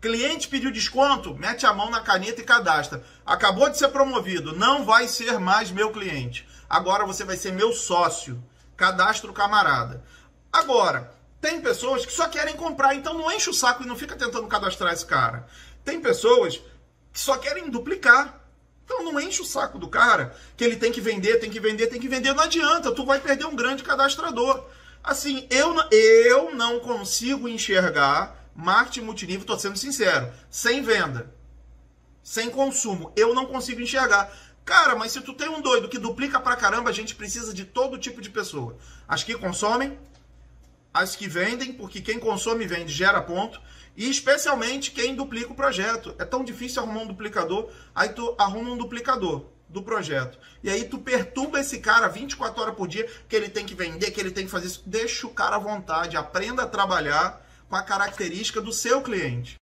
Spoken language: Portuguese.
Cliente pediu desconto, mete a mão na caneta e cadastra. Acabou de ser promovido, não vai ser mais meu cliente. Agora você vai ser meu sócio. Cadastra o camarada. Agora, tem pessoas que só querem comprar, então não enche o saco e não fica tentando cadastrar esse cara. Tem pessoas que só querem duplicar. Então não enche o saco do cara que ele tem que vender, tem que vender, tem que vender. Não adianta, tu vai perder um grande cadastrador. Assim, eu, eu não consigo enxergar marketing multinível, tô sendo sincero, sem venda, sem consumo. Eu não consigo enxergar. Cara, mas se tu tem um doido que duplica pra caramba, a gente precisa de todo tipo de pessoa. As que consomem, as que vendem, porque quem consome e vende gera ponto, e especialmente quem duplica o projeto. É tão difícil arrumar um duplicador, aí tu arruma um duplicador do projeto. E aí tu perturba esse cara 24 horas por dia, que ele tem que vender, que ele tem que fazer isso. Deixa o cara à vontade, aprenda a trabalhar com a característica do seu cliente.